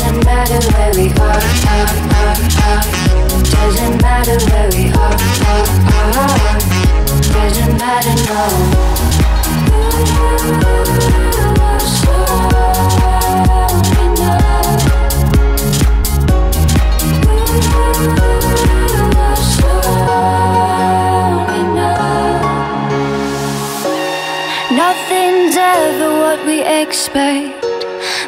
Doesn't matter where we are. Doesn't matter where we are. Doesn't matter, Nothing's ever what we expect,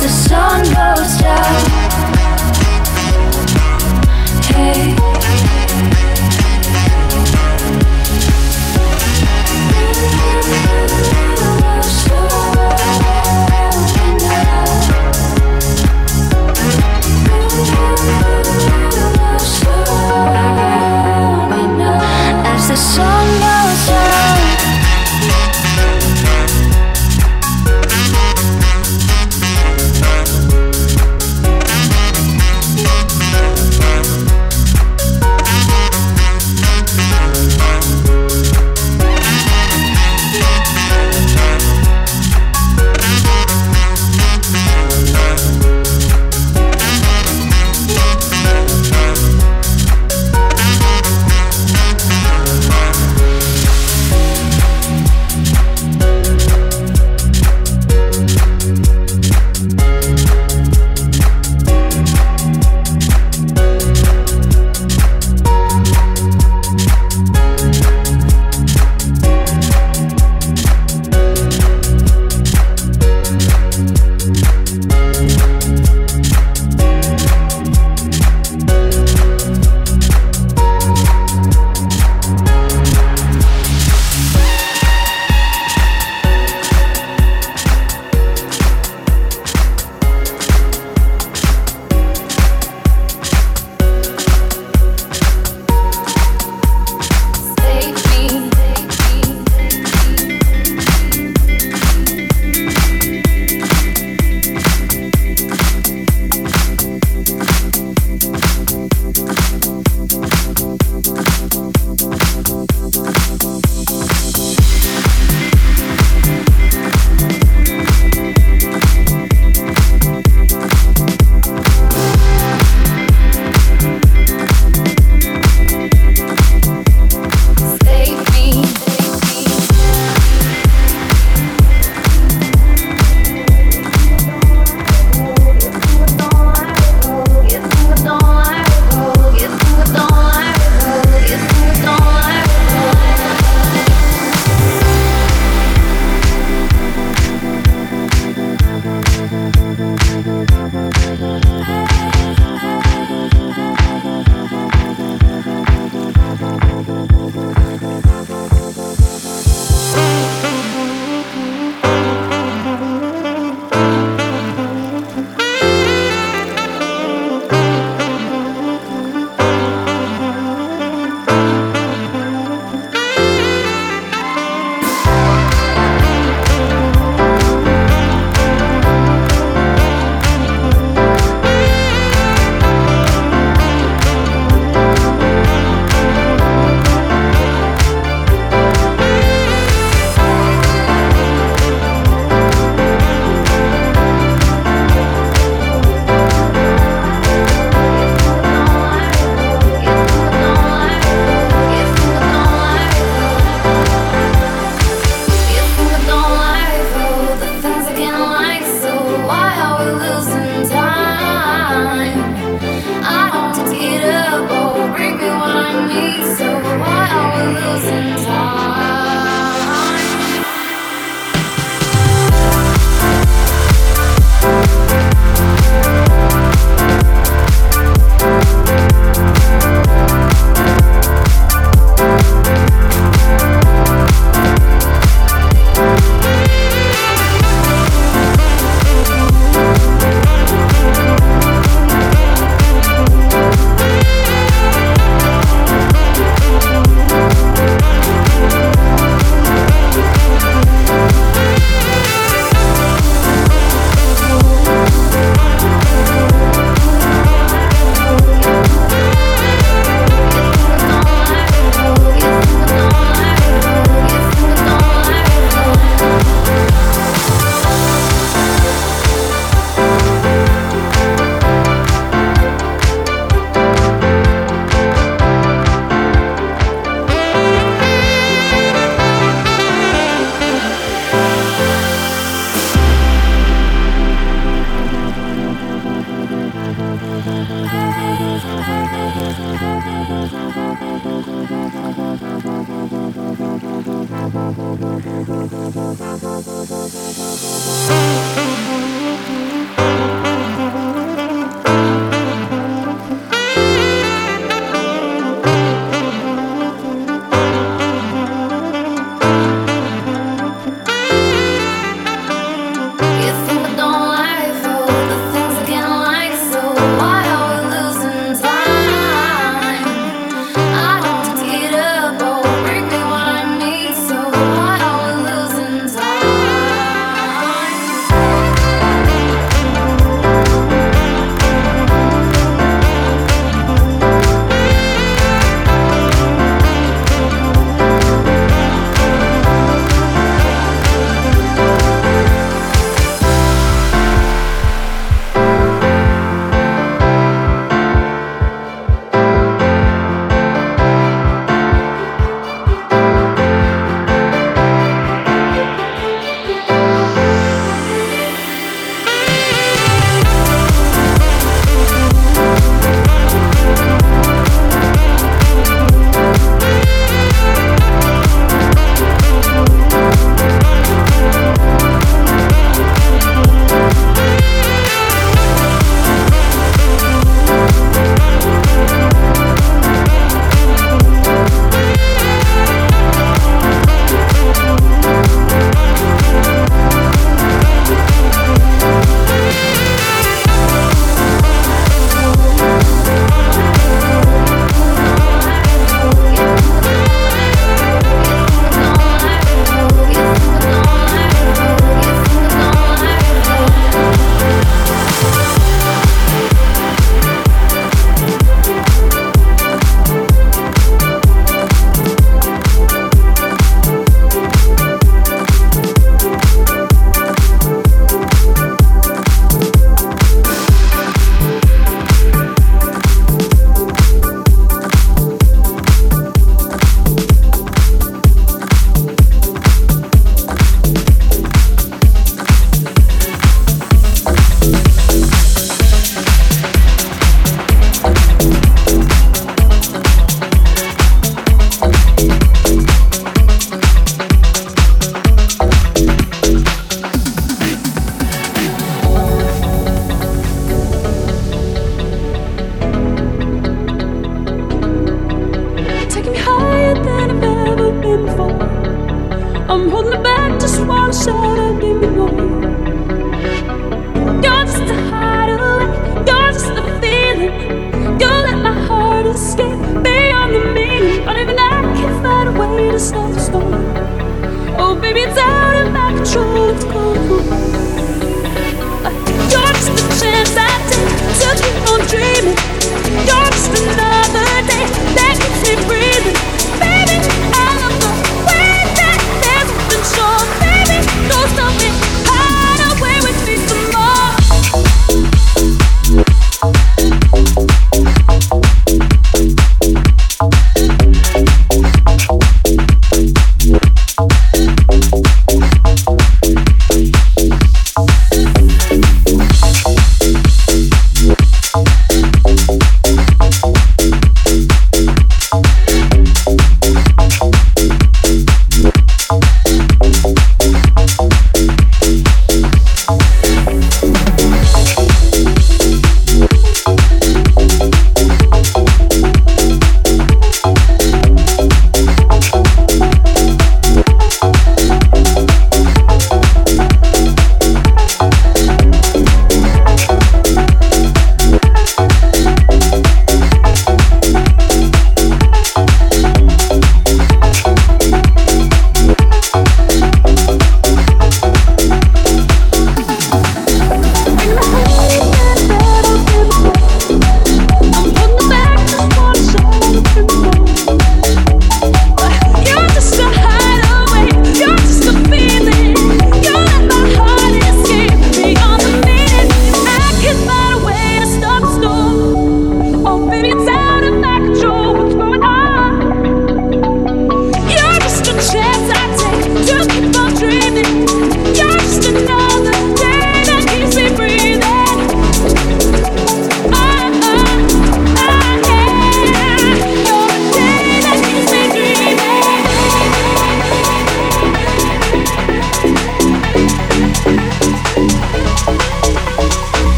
the sun goes down. Hey. As the sun goes down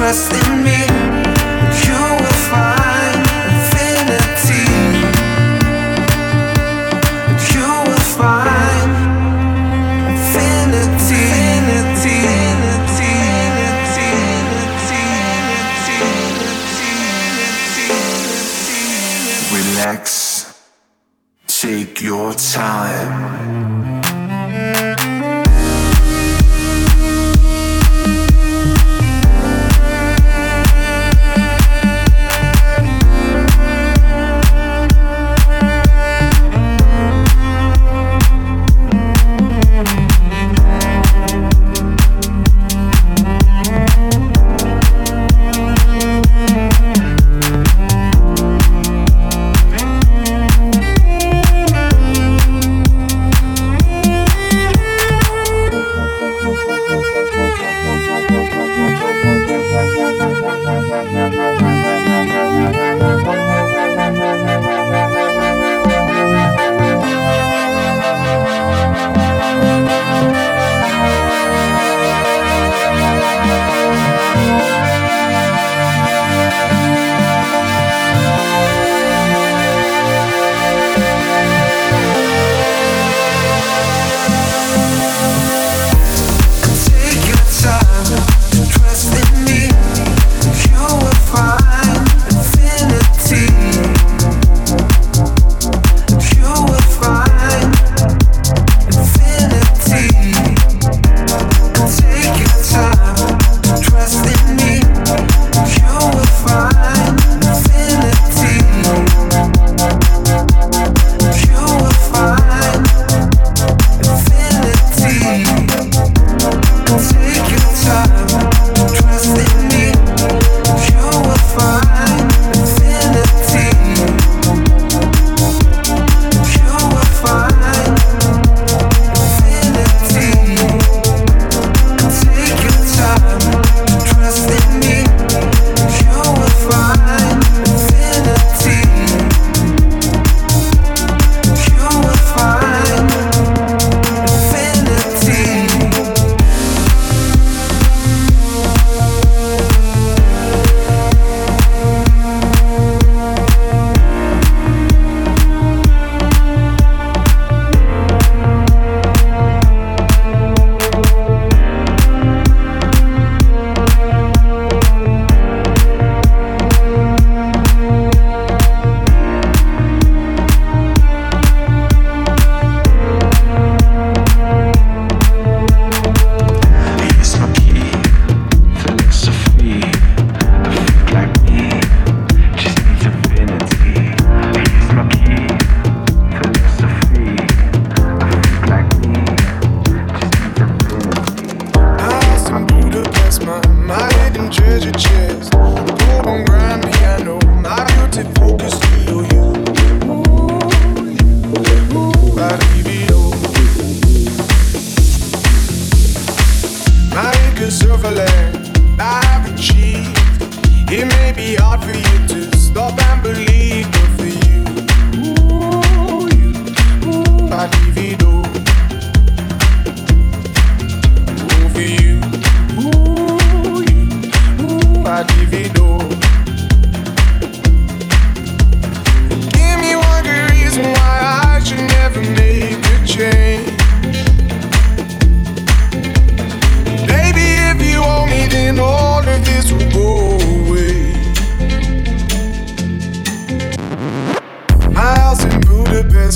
trust in me.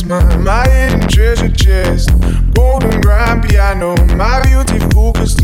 If you take my hand, for you. my you. Ooh,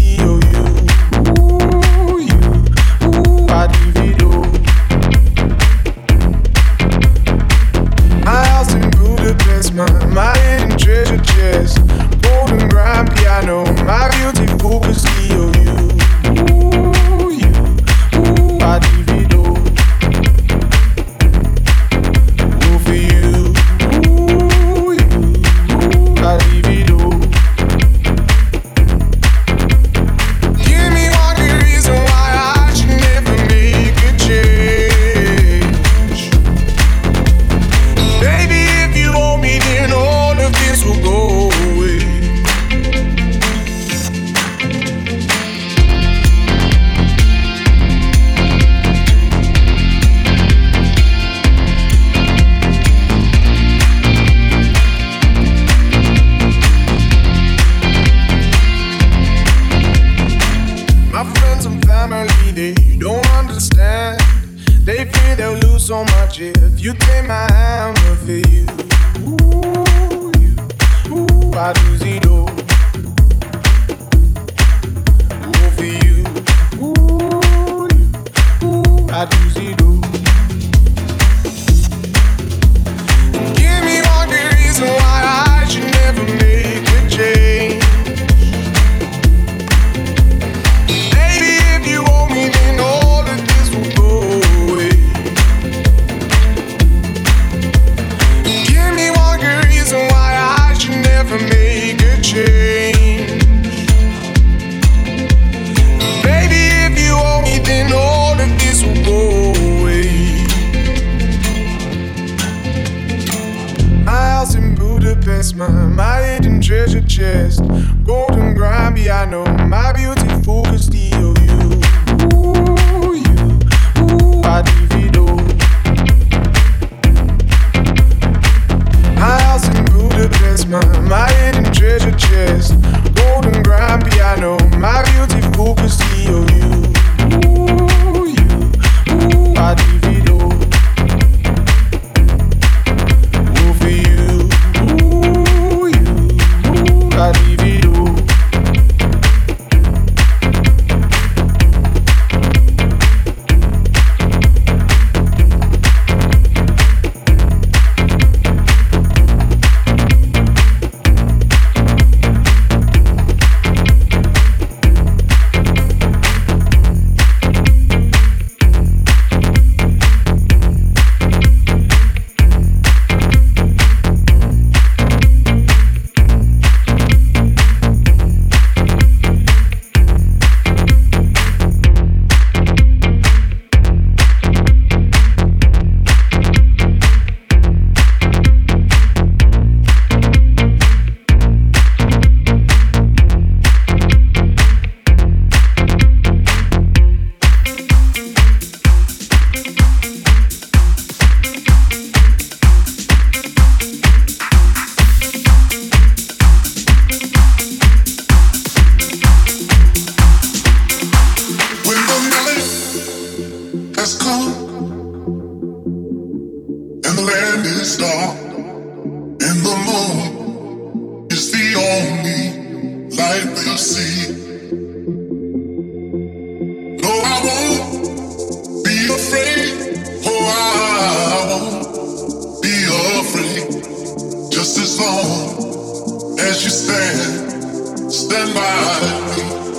stand, stand by.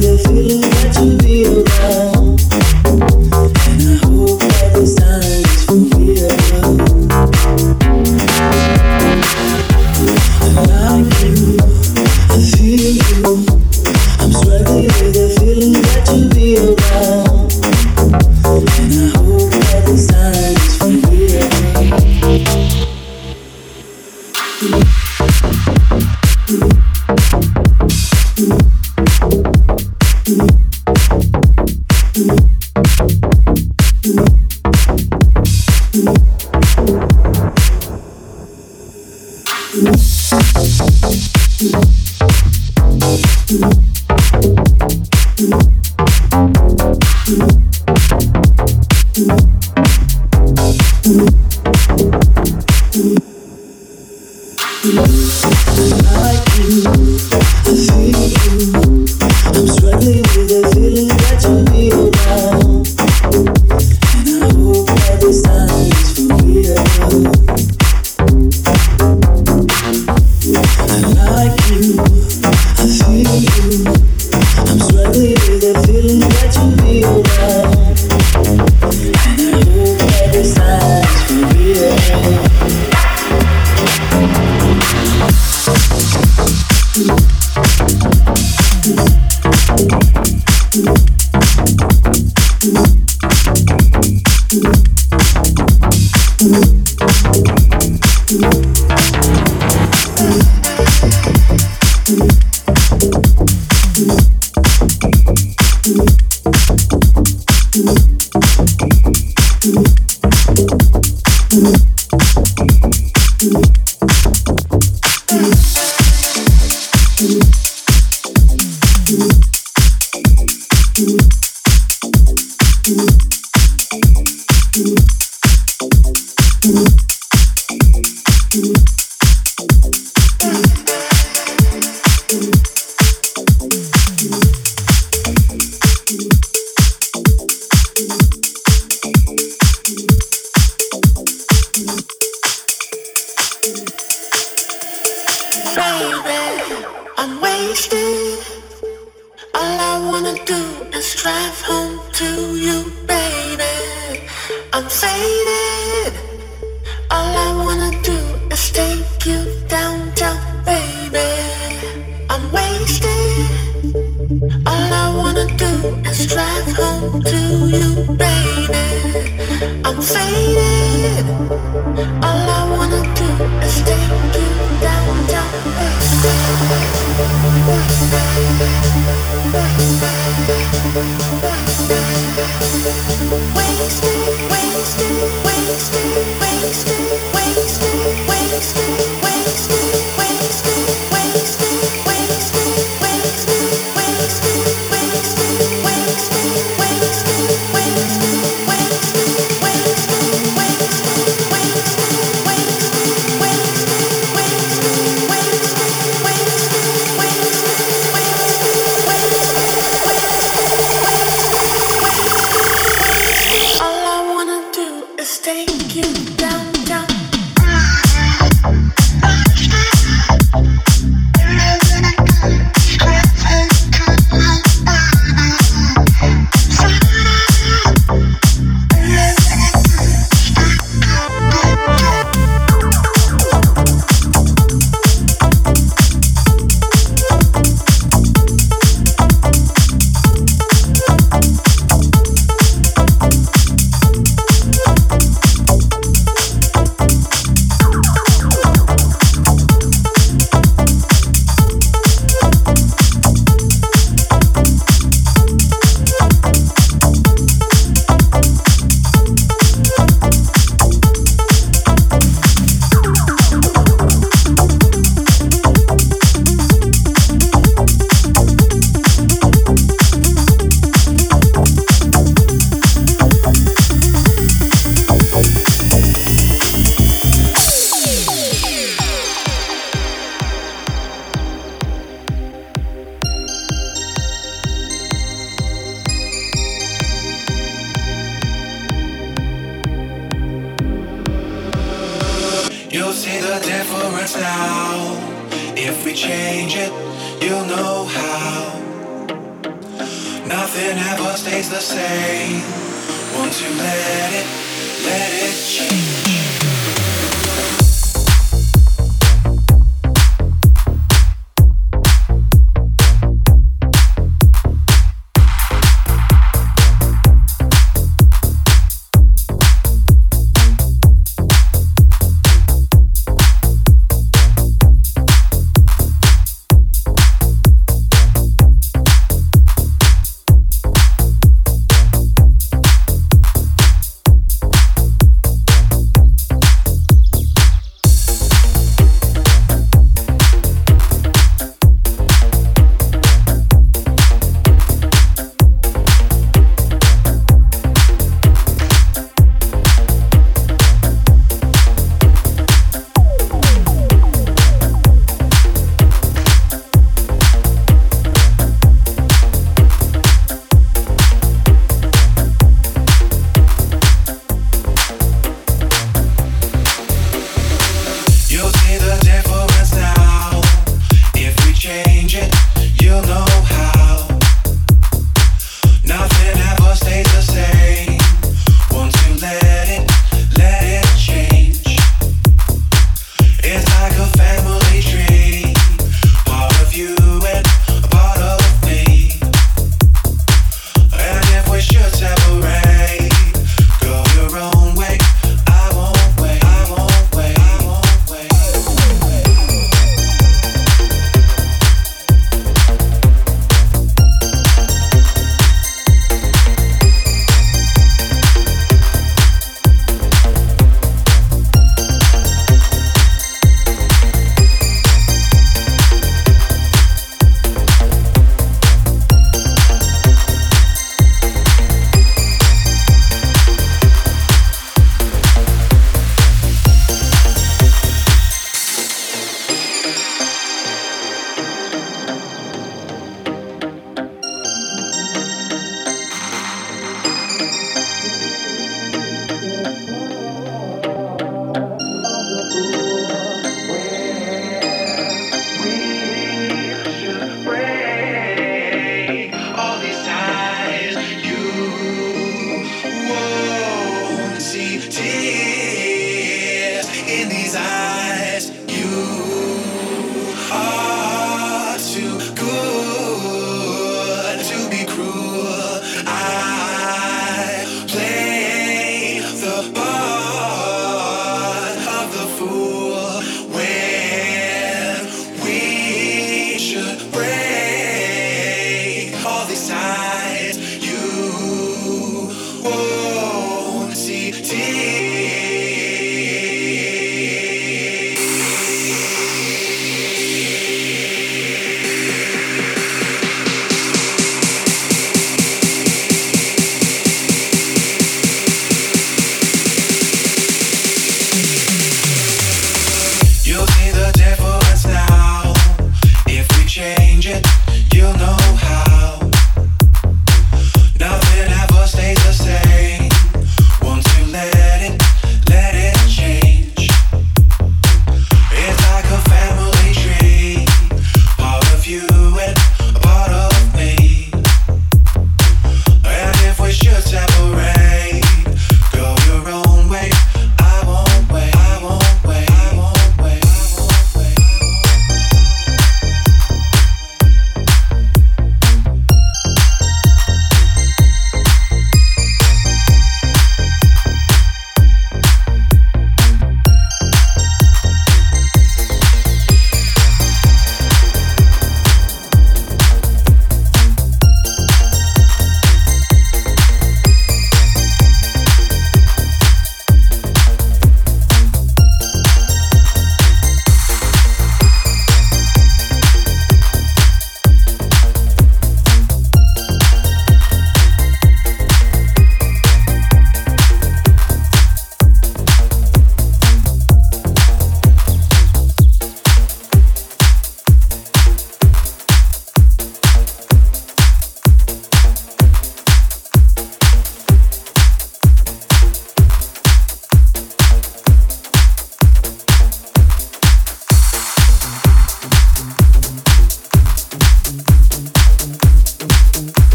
feel it,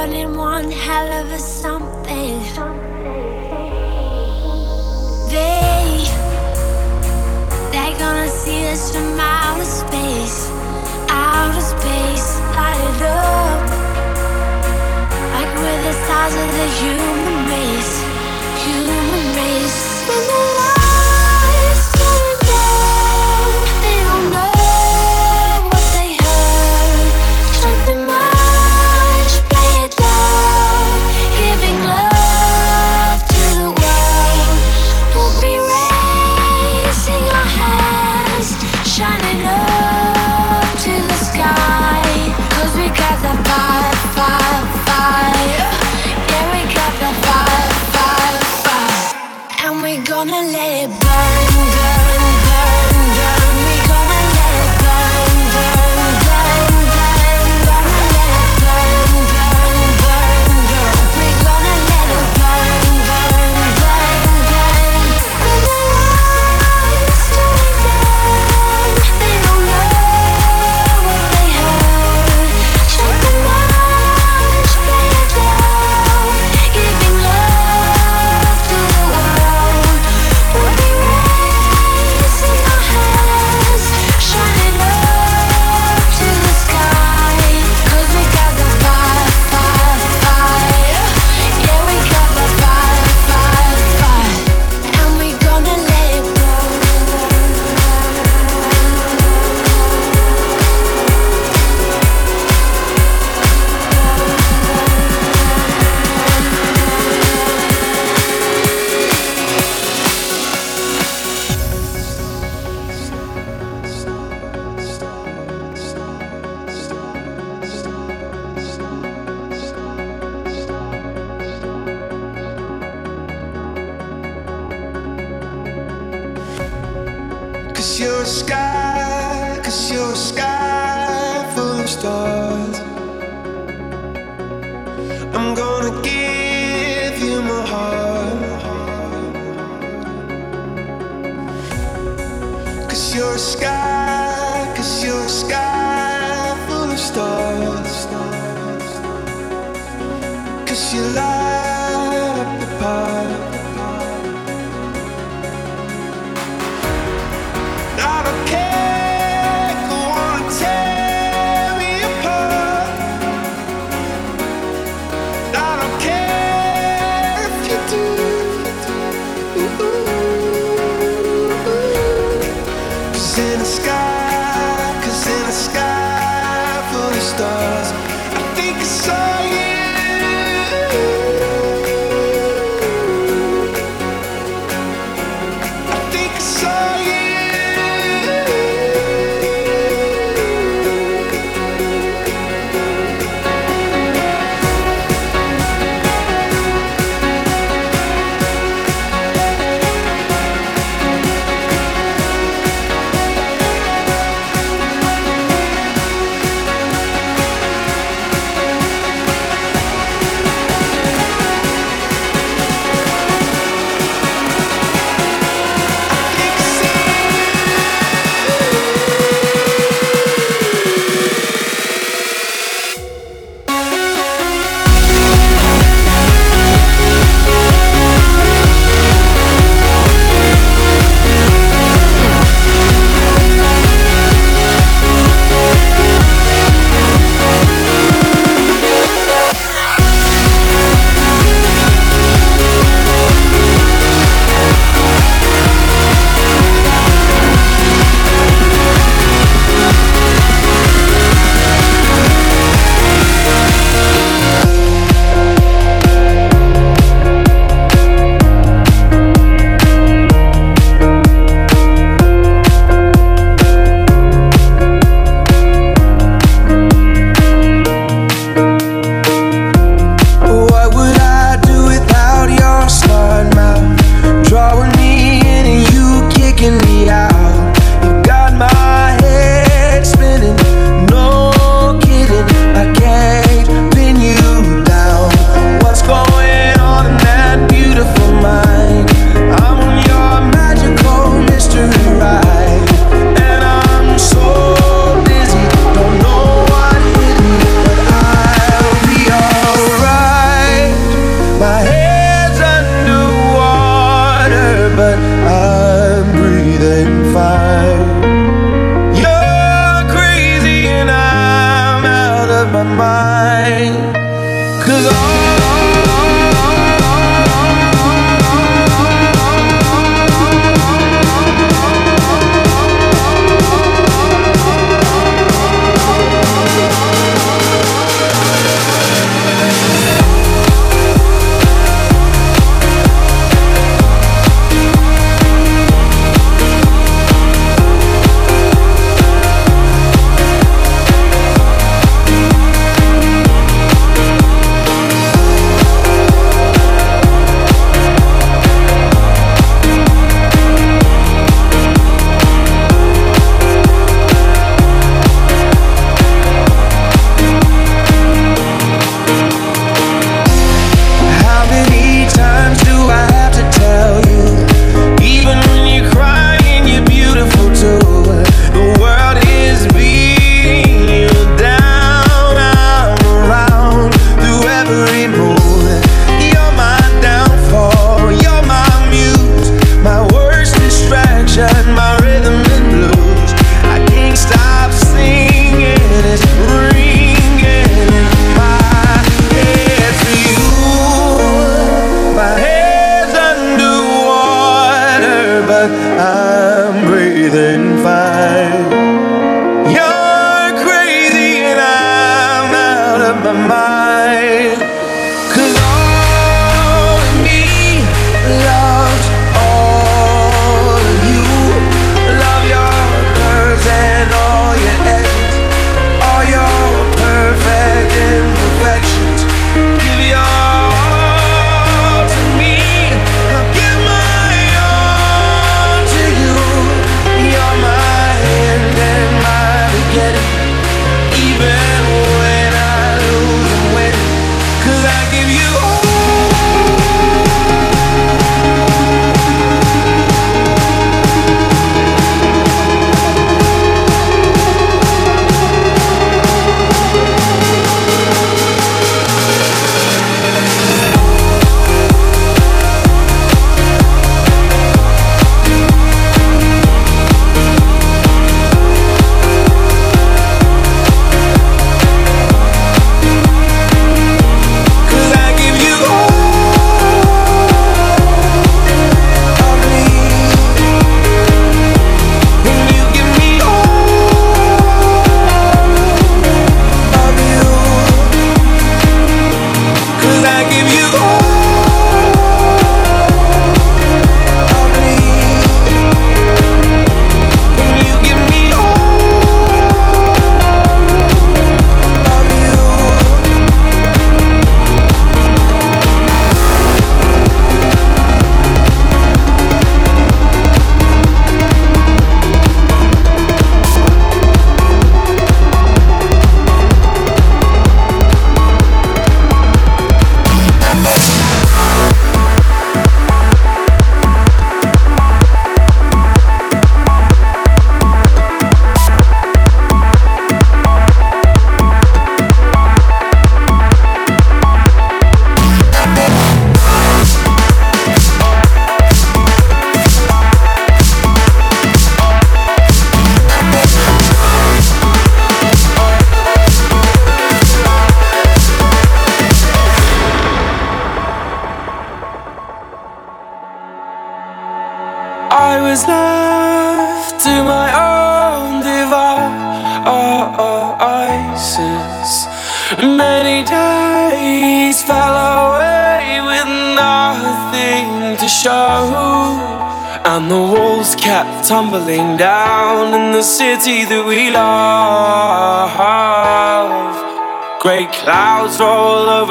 burning one hell of a something. They, they're gonna see us from outer space, outer space, light up. Like we're the stars of the human race, human race.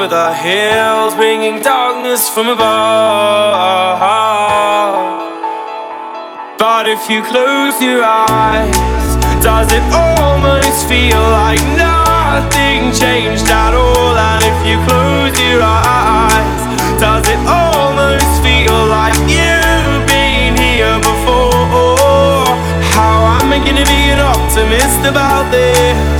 Over the hills, bringing darkness from above. But if you close your eyes, does it almost feel like nothing changed at all? And if you close your eyes, does it almost feel like you've been here before? How am I gonna be an optimist about this?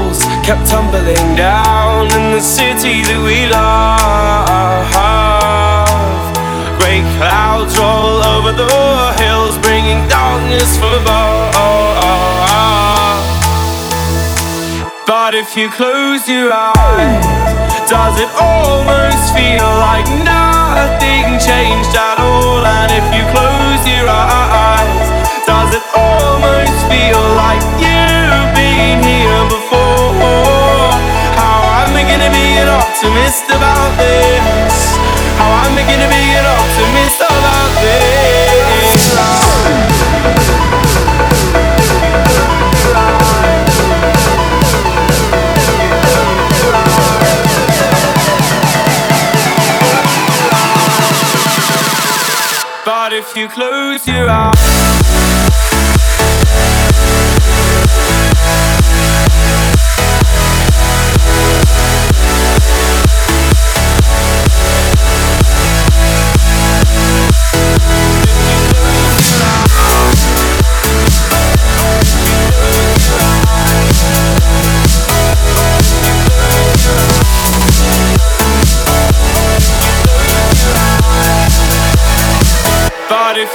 kept tumbling down in the city that we love. Great clouds roll over the hills, bringing darkness from above. But if you close your eyes, does it almost feel like nothing changed at all? And if you close your eyes, does it almost feel like you've been here before? How am I gonna be an optimist about this? How am I gonna be an optimist about this? But if you close your eyes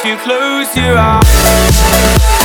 you close your eyes